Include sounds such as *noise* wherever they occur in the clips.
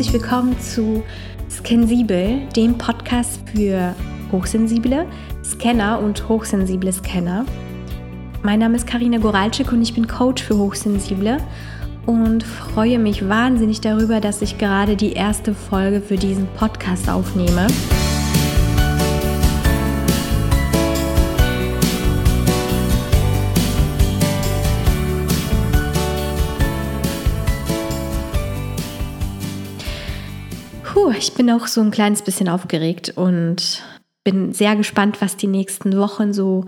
herzlich willkommen zu Skensibel, dem Podcast für hochsensible Scanner und hochsensible Scanner. Mein Name ist Karina Goralczyk und ich bin Coach für Hochsensible und freue mich wahnsinnig darüber, dass ich gerade die erste Folge für diesen Podcast aufnehme. Puh, ich bin auch so ein kleines bisschen aufgeregt und bin sehr gespannt, was die nächsten Wochen so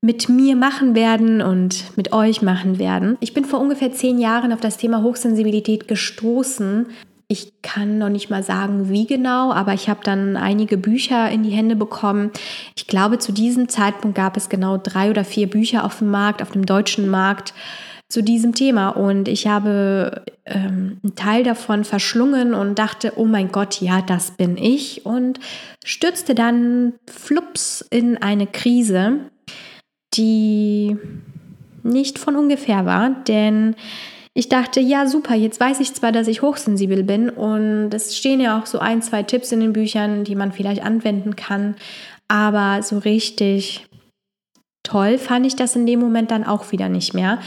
mit mir machen werden und mit euch machen werden. Ich bin vor ungefähr zehn Jahren auf das Thema Hochsensibilität gestoßen. Ich kann noch nicht mal sagen, wie genau, aber ich habe dann einige Bücher in die Hände bekommen. Ich glaube, zu diesem Zeitpunkt gab es genau drei oder vier Bücher auf dem Markt, auf dem deutschen Markt zu diesem Thema. Und ich habe ähm, einen Teil davon verschlungen und dachte, oh mein Gott, ja, das bin ich. Und stürzte dann flups in eine Krise die nicht von ungefähr war, denn ich dachte, ja, super, jetzt weiß ich zwar, dass ich hochsensibel bin und es stehen ja auch so ein, zwei Tipps in den Büchern, die man vielleicht anwenden kann, aber so richtig toll fand ich das in dem Moment dann auch wieder nicht mehr,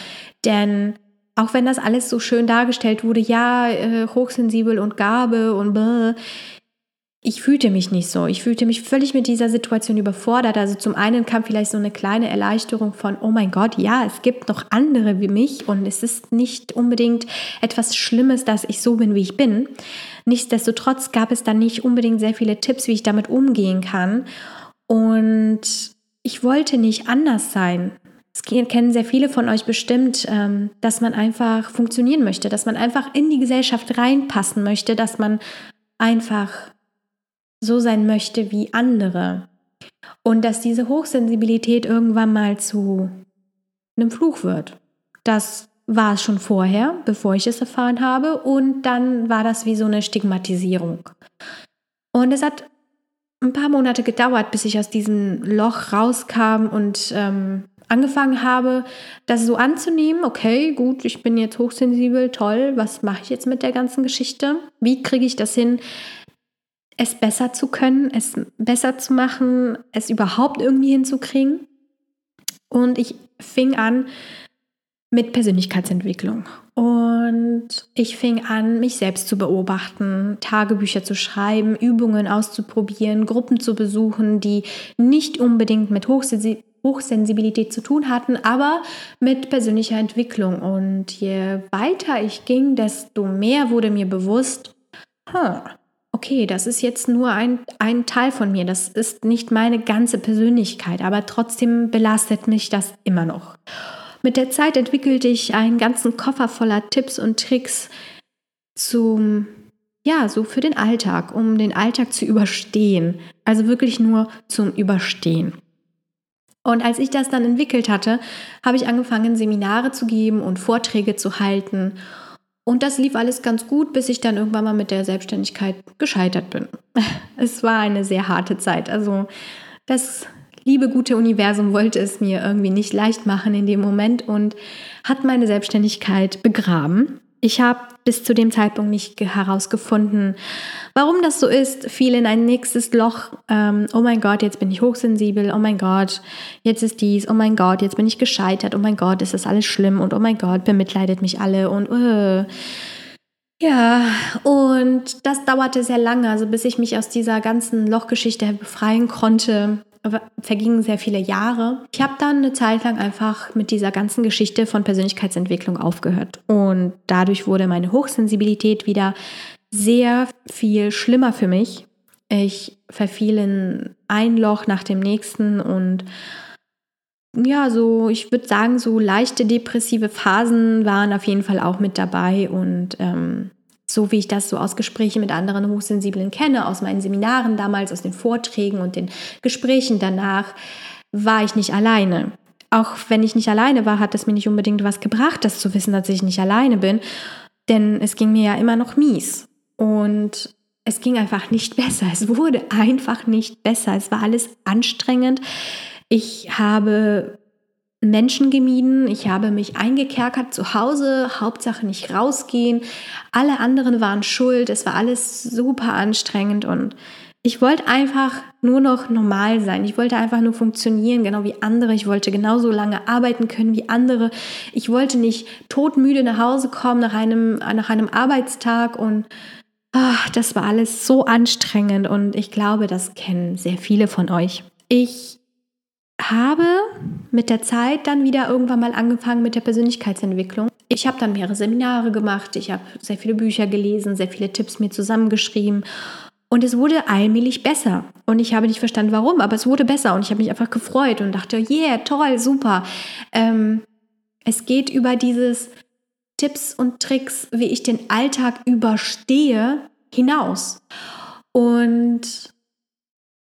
denn auch wenn das alles so schön dargestellt wurde, ja, äh, hochsensibel und Gabe und bläh, ich fühlte mich nicht so. Ich fühlte mich völlig mit dieser Situation überfordert. Also zum einen kam vielleicht so eine kleine Erleichterung von, oh mein Gott, ja, es gibt noch andere wie mich und es ist nicht unbedingt etwas Schlimmes, dass ich so bin, wie ich bin. Nichtsdestotrotz gab es dann nicht unbedingt sehr viele Tipps, wie ich damit umgehen kann. Und ich wollte nicht anders sein. Es kennen sehr viele von euch bestimmt, ähm, dass man einfach funktionieren möchte, dass man einfach in die Gesellschaft reinpassen möchte, dass man einfach so sein möchte wie andere. Und dass diese Hochsensibilität irgendwann mal zu einem Fluch wird. Das war es schon vorher, bevor ich es erfahren habe. Und dann war das wie so eine Stigmatisierung. Und es hat ein paar Monate gedauert, bis ich aus diesem Loch rauskam und ähm, angefangen habe, das so anzunehmen. Okay, gut, ich bin jetzt hochsensibel, toll. Was mache ich jetzt mit der ganzen Geschichte? Wie kriege ich das hin, es besser zu können, es besser zu machen, es überhaupt irgendwie hinzukriegen. Und ich fing an mit Persönlichkeitsentwicklung. Und ich fing an, mich selbst zu beobachten, Tagebücher zu schreiben, Übungen auszuprobieren, Gruppen zu besuchen, die nicht unbedingt mit Hochsensibilität zu tun hatten, aber mit persönlicher Entwicklung. Und je weiter ich ging, desto mehr wurde mir bewusst, huh, okay, das ist jetzt nur ein, ein Teil von mir, das ist nicht meine ganze Persönlichkeit, aber trotzdem belastet mich das immer noch. Mit der Zeit entwickelte ich einen ganzen Koffer voller Tipps und Tricks zum, ja, so für den Alltag, um den Alltag zu überstehen. Also wirklich nur zum Überstehen. Und als ich das dann entwickelt hatte, habe ich angefangen, Seminare zu geben und Vorträge zu halten und das lief alles ganz gut, bis ich dann irgendwann mal mit der Selbstständigkeit gescheitert bin. *laughs* Es war eine sehr harte Zeit. Also das liebe gute Universum wollte es mir irgendwie nicht leicht machen in dem Moment und hat meine Selbstständigkeit begraben. Ich habe bis zu dem Zeitpunkt nicht herausgefunden, warum das so ist. Fiel in ein nächstes Loch. Ähm, oh mein Gott, jetzt bin ich hochsensibel. Oh mein Gott, jetzt ist dies. Oh mein Gott, jetzt bin ich gescheitert. Oh mein Gott, ist das alles schlimm. Und oh mein Gott, bemitleidet mich alle. Und uh. Ja, und das dauerte sehr lange, also bis ich mich aus dieser ganzen Lochgeschichte befreien konnte vergingen sehr viele Jahre. Ich habe dann eine Zeit lang einfach mit dieser ganzen Geschichte von Persönlichkeitsentwicklung aufgehört. Und dadurch wurde meine Hochsensibilität wieder sehr viel schlimmer für mich. Ich verfiel in ein Loch nach dem nächsten und ja, so, ich würde sagen, so leichte depressive Phasen waren auf jeden Fall auch mit dabei und ähm, so wie ich das so aus Gesprächen mit anderen Hochsensiblen kenne, aus meinen Seminaren damals, aus den Vorträgen und den Gesprächen danach, war ich nicht alleine. Auch wenn ich nicht alleine war, hat es mir nicht unbedingt was gebracht, das zu wissen, dass ich nicht alleine bin, denn es ging mir ja immer noch mies. Und es ging einfach nicht besser. Es wurde einfach nicht besser. Es war alles anstrengend. Ich habe Menschen gemieden, ich habe mich eingekerkert zu Hause, Hauptsache nicht rausgehen. Alle anderen waren schuld, es war alles super anstrengend und ich wollte einfach nur noch normal sein. Ich wollte einfach nur funktionieren, genau wie andere. Ich wollte genauso lange arbeiten können wie andere. Ich wollte nicht todmüde nach Hause kommen nach einem, nach einem Arbeitstag und ach, das war alles so anstrengend und ich glaube, das kennen sehr viele von euch. Ich habe mit der Zeit dann wieder irgendwann mal angefangen mit der Persönlichkeitsentwicklung. Ich habe dann mehrere Seminare gemacht, ich habe sehr viele Bücher gelesen, sehr viele Tipps mir zusammengeschrieben und es wurde allmählich besser. Und ich habe nicht verstanden, warum, aber es wurde besser und ich habe mich einfach gefreut und dachte, yeah, toll, super. Ähm, es geht über dieses Tipps und Tricks, wie ich den Alltag überstehe, hinaus. Und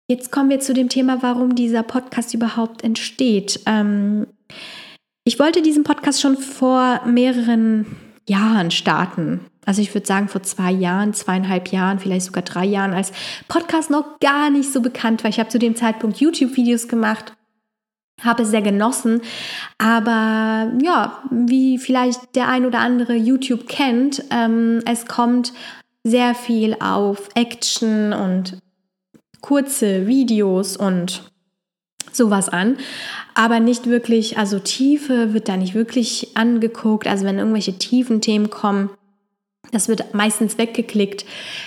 Jetzt kommen wir zu dem Thema, warum dieser Podcast überhaupt entsteht. Ähm, ich wollte diesen Podcast schon vor mehreren Jahren starten. Also ich würde sagen vor zwei Jahren, zweieinhalb Jahren, vielleicht sogar drei Jahren, als Podcast noch gar nicht so bekannt war. Ich habe zu dem Zeitpunkt YouTube-Videos gemacht, habe es sehr genossen. Aber ja, wie vielleicht der ein oder andere YouTube kennt, ähm, es kommt sehr viel auf Action und kurze Videos und sowas an, aber nicht wirklich, also Tiefe wird da nicht wirklich angeguckt. Also wenn irgendwelche tiefen Themen kommen, das wird meistens weggeklickt.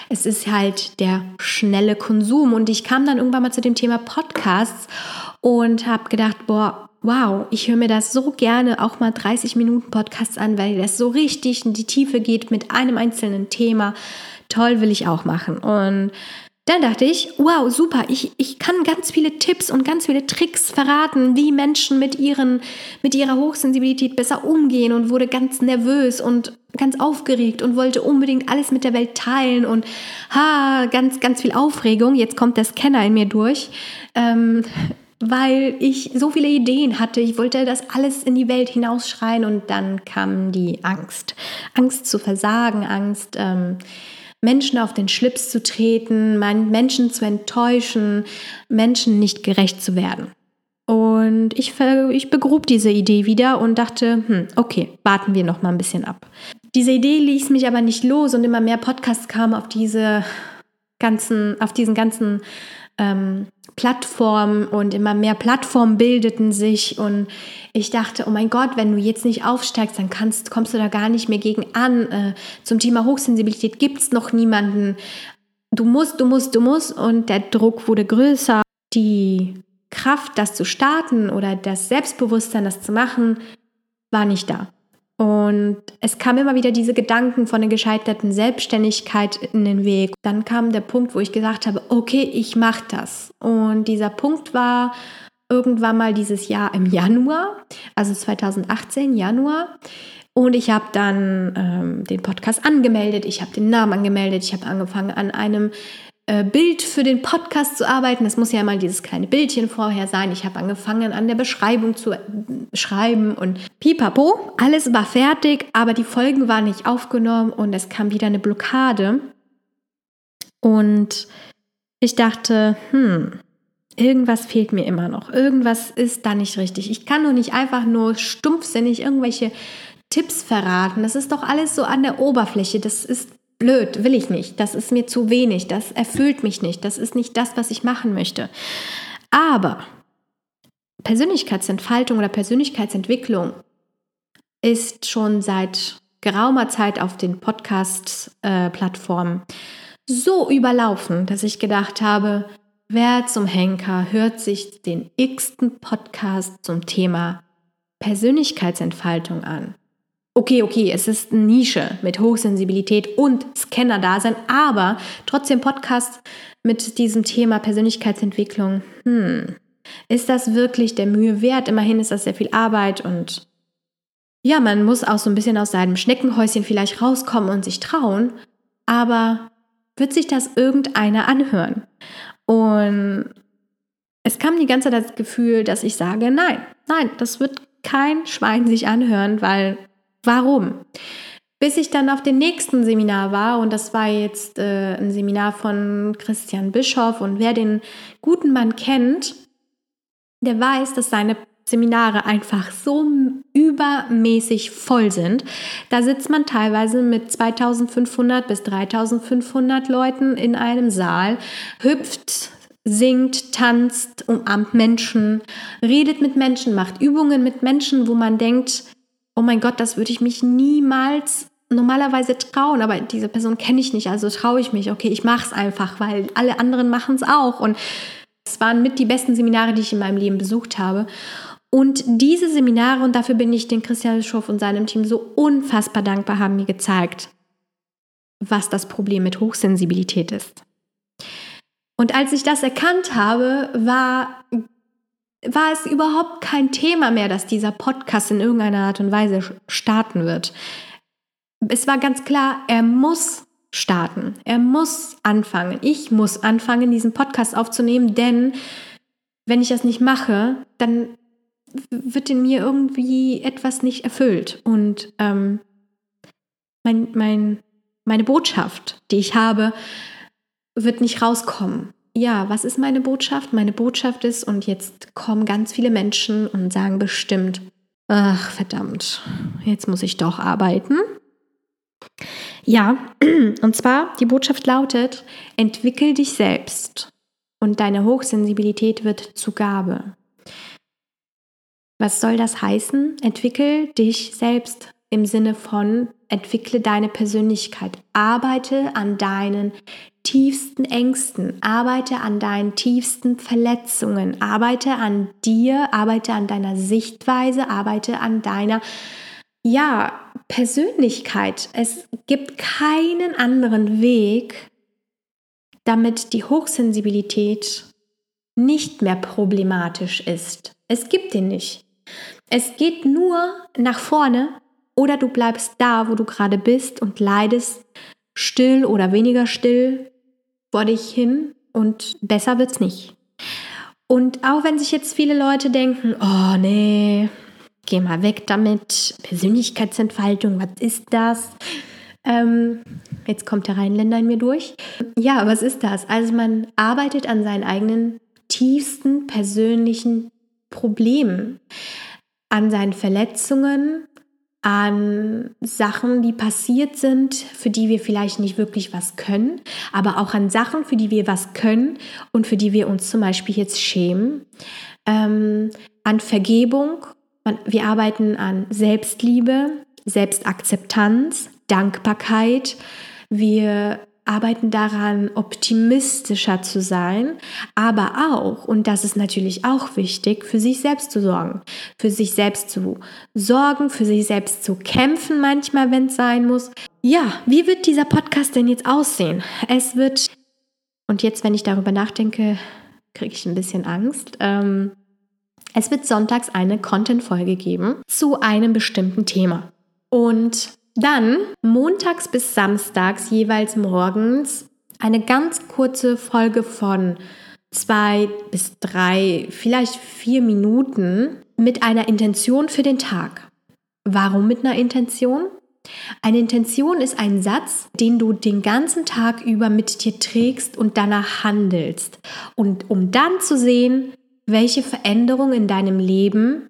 Es ist halt der schnelle Konsum. Und ich kam dann irgendwann mal zu dem Thema Podcasts und habe gedacht, boah, wow, ich höre mir das so gerne auch mal 30 Minuten Podcasts an, weil das so richtig in die Tiefe geht mit einem einzelnen Thema. Toll will ich auch machen. Und dann dachte ich, wow, super, ich, ich kann ganz viele Tipps und ganz viele Tricks verraten, wie Menschen mit, ihren, mit ihrer Hochsensibilität besser umgehen und wurde ganz nervös und ganz aufgeregt und wollte unbedingt alles mit der Welt teilen und ha, ganz, ganz viel Aufregung. Jetzt kommt der Scanner in mir durch. Ähm, weil ich so viele Ideen hatte. Ich wollte das alles in die Welt hinausschreien und dann kam die Angst. Angst zu versagen, Angst, ähm, Menschen auf den Schlips zu treten, Menschen zu enttäuschen, Menschen nicht gerecht zu werden. Und ich, ich begrub diese Idee wieder und dachte, hm, okay, warten wir noch mal ein bisschen ab. Diese Idee ließ mich aber nicht los und immer mehr Podcasts kamen auf diese ganzen, auf diesen ganzen ähm, Plattformen und immer mehr Plattformen bildeten sich und ich dachte, oh mein Gott, wenn du jetzt nicht aufsteigst, dann kannst, kommst du da gar nicht mehr gegen an. Äh, zum Thema Hochsensibilität gibt es noch niemanden. Du musst, du musst, du musst und der Druck wurde größer. Die Kraft, das zu starten oder das Selbstbewusstsein, das zu machen, war nicht da. Und es kam immer wieder diese Gedanken von der gescheiterten Selbstständigkeit in den Weg. Dann kam der Punkt, wo ich gesagt habe, okay, ich mache das. Und dieser Punkt war irgendwann mal dieses Jahr im Januar, also 2018 Januar. Und ich habe dann ähm, den Podcast angemeldet, ich habe den Namen angemeldet, ich habe angefangen an einem Bild für den Podcast zu arbeiten. Es muss ja mal dieses kleine Bildchen vorher sein. Ich habe angefangen an der Beschreibung zu äh, schreiben und pipapo. Alles war fertig, aber die Folgen waren nicht aufgenommen und es kam wieder eine Blockade. Und ich dachte, hm, irgendwas fehlt mir immer noch. Irgendwas ist da nicht richtig. Ich kann doch nicht einfach nur stumpfsinnig irgendwelche Tipps verraten. Das ist doch alles so an der Oberfläche. Das ist blöd, will ich nicht, das ist mir zu wenig, das erfüllt mich nicht, das ist nicht das, was ich machen möchte. Aber Persönlichkeitsentfaltung oder Persönlichkeitsentwicklung ist schon seit geraumer Zeit auf den Podcast-Plattformen so überlaufen, dass ich gedacht habe, wer zum Henker hört sich den x-ten Podcast zum Thema Persönlichkeitsentfaltung an? Okay, okay, es ist eine Nische mit Hochsensibilität und Scanner-Dasein, aber trotzdem Podcast mit diesem Thema Persönlichkeitsentwicklung. Hm, ist das wirklich der Mühe wert? Immerhin ist das sehr viel Arbeit und ja, man muss auch so ein bisschen aus seinem Schneckenhäuschen vielleicht rauskommen und sich trauen, aber wird sich das irgendeiner anhören? Und es kam die ganze Zeit das Gefühl, dass ich sage, nein, nein, das wird kein Schwein sich anhören, weil Warum? Bis ich dann auf dem nächsten Seminar war, und das war jetzt äh, ein Seminar von Christian Bischoff, und wer den guten Mann kennt, der weiß, dass seine Seminare einfach so übermäßig voll sind. Da sitzt man teilweise mit 2500 bis 3500 Leuten in einem Saal, hüpft, singt, tanzt, umarmt Menschen, redet mit Menschen, macht Übungen mit Menschen, wo man denkt, oh mein Gott, das würde ich mich niemals normalerweise trauen, aber diese Person kenne ich nicht, also traue ich mich. Okay, ich mache es einfach, weil alle anderen machen es auch. Und es waren mit die besten Seminare, die ich in meinem Leben besucht habe. Und diese Seminare, und dafür bin ich den Christian Schoff und seinem Team so unfassbar dankbar, haben mir gezeigt, was das Problem mit Hochsensibilität ist. Und als ich das erkannt habe, war, war es überhaupt kein Thema mehr, dass dieser Podcast in irgendeiner Art und Weise starten wird. Es war ganz klar, er muss starten. Er muss anfangen. Ich muss anfangen, diesen Podcast aufzunehmen, denn wenn ich das nicht mache, dann wird in mir irgendwie etwas nicht erfüllt. Und ähm, mein, mein, meine Botschaft, die ich habe, wird nicht rauskommen. Ja, was ist meine Botschaft? Meine Botschaft ist, und jetzt kommen ganz viele Menschen und sagen bestimmt, ach verdammt, jetzt muss ich doch arbeiten. Ja, *clears throat* und zwar die Botschaft lautet, entwickel dich selbst und deine Hochsensibilität wird zu Gabe. Was soll das heißen? Entwickel dich selbst im Sinne von entwickle deine Persönlichkeit, arbeite an deinen tiefsten Ängsten, arbeite an deinen tiefsten Verletzungen, arbeite an dir, arbeite an deiner Sichtweise, arbeite an deiner ja, Persönlichkeit. Es gibt keinen anderen Weg, damit die Hochsensibilität nicht mehr problematisch ist. Es gibt den nicht. Es geht nur nach vorne oder du bleibst da, wo du gerade bist und leidest still oder weniger still vor dich hin und besser wird's nicht. Und auch wenn sich jetzt viele Leute denken, oh nee, geh mal weg damit, Persönlichkeitsentfaltung, was ist das? Ähm, jetzt kommt der Rheinländer in mir durch. Ja, was ist das? Also man arbeitet an seinen eigenen tiefsten persönlichen Problemen, an seinen Verletzungen, an Sachen, die passiert sind, für die wir vielleicht nicht wirklich was können, aber auch an Sachen, für die wir was können und für die wir uns zum Beispiel jetzt schämen, ähm, an Vergebung. Wir arbeiten an Selbstliebe, Selbstakzeptanz, Dankbarkeit. Wir arbeiten daran, optimistischer zu sein, aber auch, und das ist natürlich auch wichtig, für sich selbst zu sorgen. Für sich selbst zu sorgen, für sich selbst zu kämpfen manchmal, wenn es sein muss. Ja, wie wird dieser Podcast denn jetzt aussehen? Es wird, und jetzt, wenn ich darüber nachdenke, kriege ich ein bisschen Angst. Ähm, es wird sonntags eine Content-Folge geben zu einem bestimmten Thema. Und dann montags bis samstags jeweils morgens eine ganz kurze Folge von zwei bis drei, vielleicht vier Minuten mit einer Intention für den Tag. Warum mit einer Intention? Eine Intention ist ein Satz, den du den ganzen Tag über mit dir trägst und danach handelst. Und um dann zu sehen, welche Veränderung in deinem Leben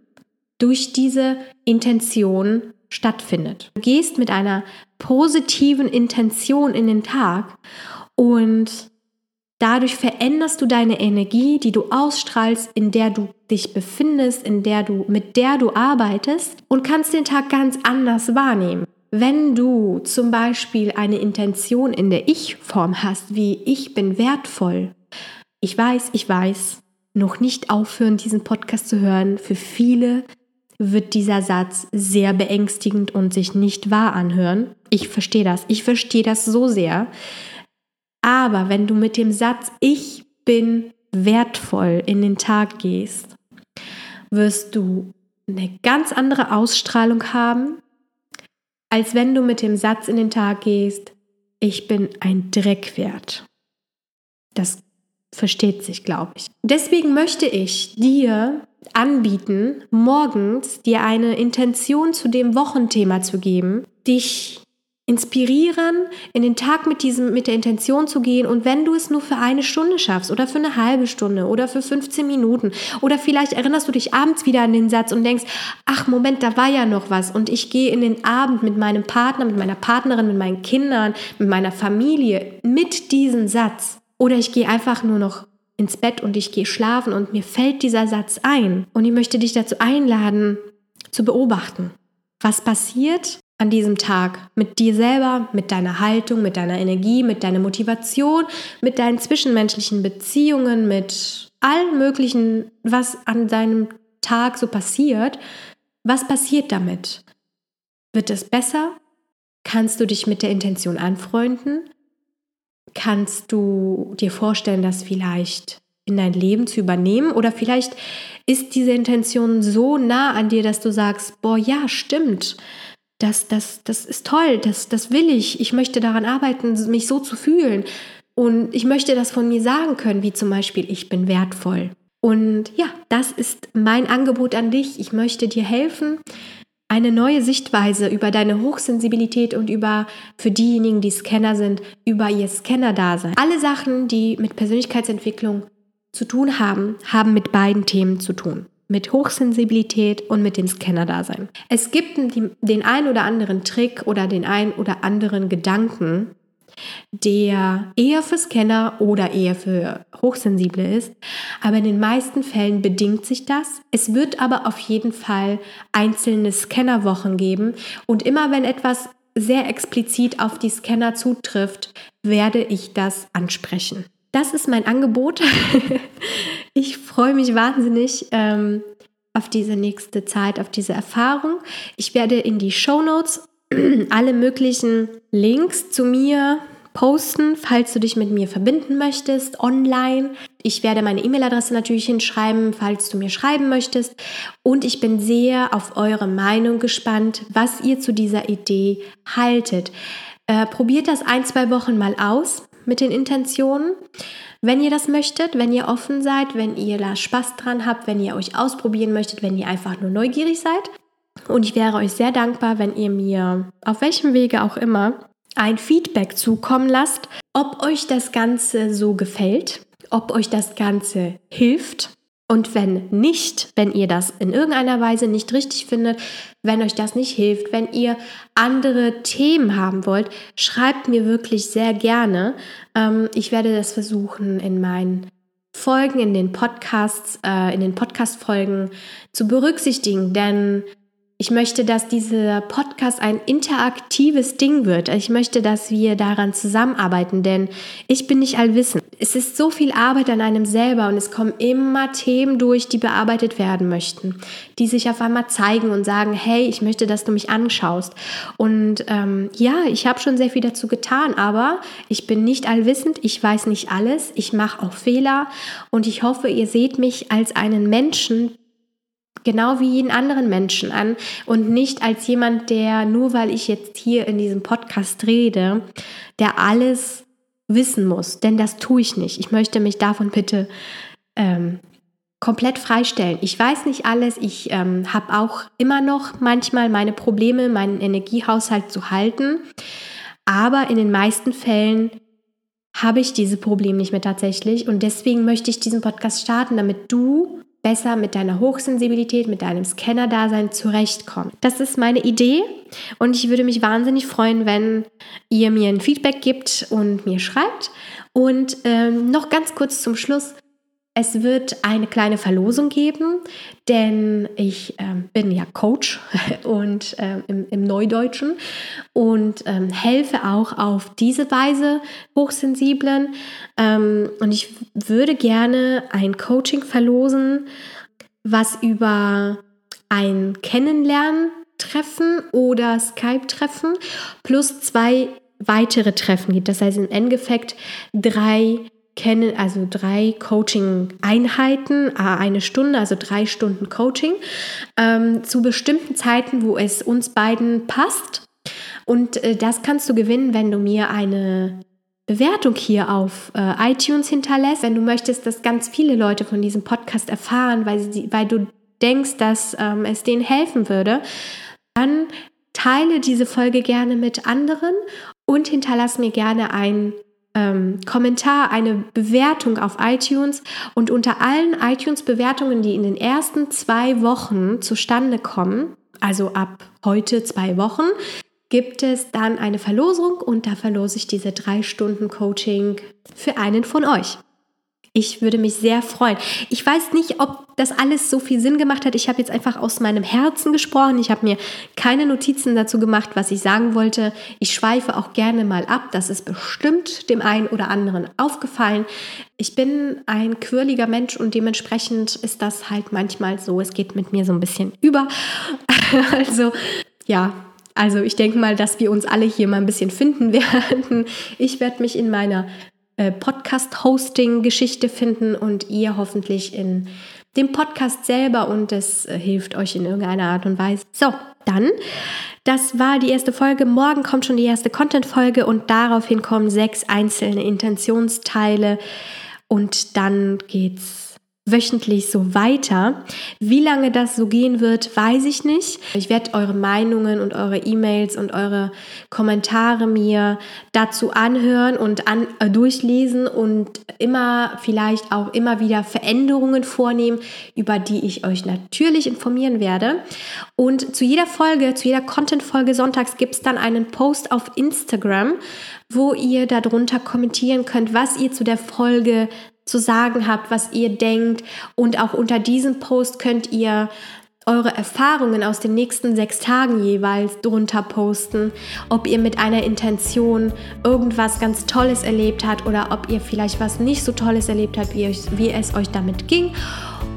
durch diese Intention stattfindet. Du gehst mit einer positiven Intention in den Tag und dadurch veränderst du deine Energie, die du ausstrahlst, in der du dich befindest, in der du mit der du arbeitest und kannst den Tag ganz anders wahrnehmen. Wenn du zum Beispiel eine Intention in der Ich-Form hast, wie ich bin wertvoll, ich weiß, ich weiß, noch nicht aufhören, diesen Podcast zu hören. Für viele wird dieser Satz sehr beängstigend und sich nicht wahr anhören. Ich verstehe das. Ich verstehe das so sehr. Aber wenn du mit dem Satz Ich bin wertvoll in den Tag gehst, wirst du eine ganz andere Ausstrahlung haben, als wenn du mit dem Satz in den Tag gehst, ich bin ein Dreckwert. Das versteht sich, glaube ich. Deswegen möchte ich dir anbieten, morgens dir eine Intention zu dem Wochenthema zu geben, dich inspirieren, in den Tag mit diesem, mit der Intention zu gehen. Und wenn du es nur für eine Stunde schaffst oder für eine halbe Stunde oder für 15 Minuten oder vielleicht erinnerst du dich abends wieder an den Satz und denkst, ach Moment, da war ja noch was. Und ich gehe in den Abend mit meinem Partner, mit meiner Partnerin, mit meinen Kindern, mit meiner Familie mit diesem Satz. Oder ich gehe einfach nur noch ins Bett und ich gehe schlafen und mir fällt dieser Satz ein. Und ich möchte dich dazu einladen, zu beobachten. Was passiert, an diesem Tag mit dir selber, mit deiner Haltung, mit deiner Energie, mit deiner Motivation, mit deinen zwischenmenschlichen Beziehungen, mit allem Möglichen, was an deinem Tag so passiert. Was passiert damit? Wird es besser? Kannst du dich mit der Intention anfreunden? Kannst du dir vorstellen, das vielleicht in dein Leben zu übernehmen? Oder vielleicht ist diese Intention so nah an dir, dass du sagst, boah, ja, stimmt das, das, das ist toll, das, das will ich, ich möchte daran arbeiten, mich so zu fühlen. Und ich möchte das von mir sagen können, wie zum Beispiel, ich bin wertvoll. Und ja, das ist mein Angebot an dich. Ich möchte dir helfen, eine neue Sichtweise über deine Hochsensibilität und über, für diejenigen, die Scanner sind, über ihr Scanner-Dasein. Alle Sachen, die mit Persönlichkeitsentwicklung zu tun haben, haben mit beiden Themen zu tun mit Hochsensibilität und mit dem Scanner-Dasein. Es gibt den ein oder anderen Trick oder den ein oder anderen Gedanken, der eher für Scanner oder eher für Hochsensible ist. Aber in den meisten Fällen bedingt sich das. Es wird aber auf jeden Fall einzelne Scannerwochen geben. Und immer wenn etwas sehr explizit auf die Scanner zutrifft, werde ich das ansprechen das ist mein Angebot. *laughs* ich freue mich wahnsinnig ähm, auf diese nächste Zeit, auf diese Erfahrung. Ich werde in die Show Notes alle möglichen Links zu mir posten, falls du dich mit mir verbinden möchtest, online. Ich werde meine E-Mail-Adresse natürlich hinschreiben, falls du mir schreiben möchtest. Und ich bin sehr auf eure Meinung gespannt, was ihr zu dieser Idee haltet. Äh, probiert das ein, zwei Wochen mal aus mit den Intentionen. Wenn ihr das möchtet, wenn ihr offen seid, wenn ihr da Spaß dran habt, wenn ihr euch ausprobieren möchtet, wenn ihr einfach nur neugierig seid. Und ich wäre euch sehr dankbar, wenn ihr mir auf welchem Wege auch immer ein Feedback zukommen lasst, ob euch das Ganze so gefällt, ob euch das Ganze hilft und wenn nicht, wenn ihr das in irgendeiner Weise nicht richtig findet, wenn euch das nicht hilft, wenn ihr andere Themen haben wollt, schreibt mir wirklich sehr gerne. Ähm, ich werde das versuchen in meinen Folgen, in den Podcasts, äh, in den Podcast-Folgen zu berücksichtigen, denn ich möchte, dass dieser Podcast ein interaktives Ding wird. Ich möchte, dass wir daran zusammenarbeiten, denn ich bin nicht allwissend. Es ist so viel Arbeit an einem selber und es kommen immer Themen durch, die bearbeitet werden möchten, die sich auf einmal zeigen und sagen, hey, ich möchte, dass du mich anschaust. Und ähm, ja, ich habe schon sehr viel dazu getan, aber ich bin nicht allwissend, ich weiß nicht alles, ich mache auch Fehler und ich hoffe, ihr seht mich als einen Menschen, genau wie jeden anderen Menschen an und nicht als jemand, der nur weil ich jetzt hier in diesem Podcast rede, der alles wissen muss. Denn das tue ich nicht. Ich möchte mich davon bitte ähm, komplett freistellen. Ich weiß nicht alles. Ich ähm, habe auch immer noch manchmal meine Probleme, meinen Energiehaushalt zu halten. Aber in den meisten Fällen habe ich diese Probleme nicht mehr tatsächlich. Und deswegen möchte ich diesen Podcast starten, damit du besser mit deiner Hochsensibilität, mit deinem Scanner-Dasein zurechtkommen. Das ist meine Idee und ich würde mich wahnsinnig freuen, wenn ihr mir ein Feedback gibt und mir schreibt. Und ähm, noch ganz kurz zum Schluss. Es wird eine kleine Verlosung geben, denn ich ähm, bin ja Coach *laughs* und ähm, im, im, Neudeutschen und ähm, helfe auch auf diese Weise Hochsensiblen. Ähm, und ich würde gerne ein Coaching verlosen, was über ein Kennenlerntreffen oder Skype-Treffen plus zwei weitere Treffen geht. Das heißt im Endeffekt drei kennen, also drei Coaching-Einheiten, eine Stunde, also drei Stunden Coaching, ähm, zu bestimmten Zeiten, wo es uns beiden passt. Und äh, das kannst du gewinnen, wenn du mir eine Bewertung hier auf äh, iTunes hinterlässt. Wenn du möchtest, dass ganz viele Leute von diesem Podcast erfahren, weil, sie, weil du denkst, dass ähm, es denen helfen würde, dann teile diese Folge gerne mit anderen und hinterlass mir gerne ein ähm, Kommentar, eine Bewertung auf iTunes. Und unter allen iTunes-Bewertungen, die in den ersten zwei Wochen zustande kommen, also ab heute zwei Wochen, gibt es dann eine Verlosung und da verlose ich diese drei Stunden Coaching für einen von euch. Ich würde mich sehr freuen. Ich weiß nicht, ob das alles so viel Sinn gemacht hat. Ich habe jetzt einfach aus meinem Herzen gesprochen. Ich habe mir keine Notizen dazu gemacht, was ich sagen wollte. Ich schweife auch gerne mal ab. Das ist bestimmt dem einen oder anderen aufgefallen. Ich bin ein quirliger Mensch und dementsprechend ist das halt manchmal so. Es geht mit mir so ein bisschen über. *laughs* also ja, also ich denke mal, dass wir uns alle hier mal ein bisschen finden *laughs* werden. Ich werde mich in meiner äh, Podcast-Hosting-Geschichte finden und ihr hoffentlich in dem Podcast selber und es äh, hilft euch in irgendeiner Art und Weise. So, dann, das war die erste Folge. Morgen kommt schon die erste Content-Folge und daraufhin kommen sechs einzelne Intentionsteile und dann geht's wöchentlich so weiter. Wie lange das so gehen wird, weiß ich nicht. Ich werde eure Meinungen und eure E-Mails und eure Kommentare mir dazu anhören und an, äh, durchlesen und immer vielleicht auch immer wieder Veränderungen vornehmen, über die ich euch natürlich informieren werde. Und zu jeder Folge, zu jeder Content-Folge sonntags gibt es dann einen Post auf Instagram, wo ihr darunter kommentieren könnt, was ihr zu der Folge zu sagen habt, was ihr denkt. Und auch unter diesem Post könnt ihr eure Erfahrungen aus den nächsten sechs Tagen jeweils drunter posten, ob ihr mit einer Intention irgendwas ganz Tolles erlebt habt oder ob ihr vielleicht was nicht so Tolles erlebt habt, wie, euch, wie es euch damit ging.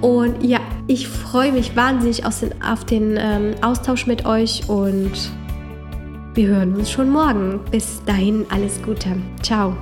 Und ja, ich freue mich wahnsinnig den, auf den ähm, Austausch mit euch und wir hören uns schon morgen. Bis dahin alles Gute. Ciao.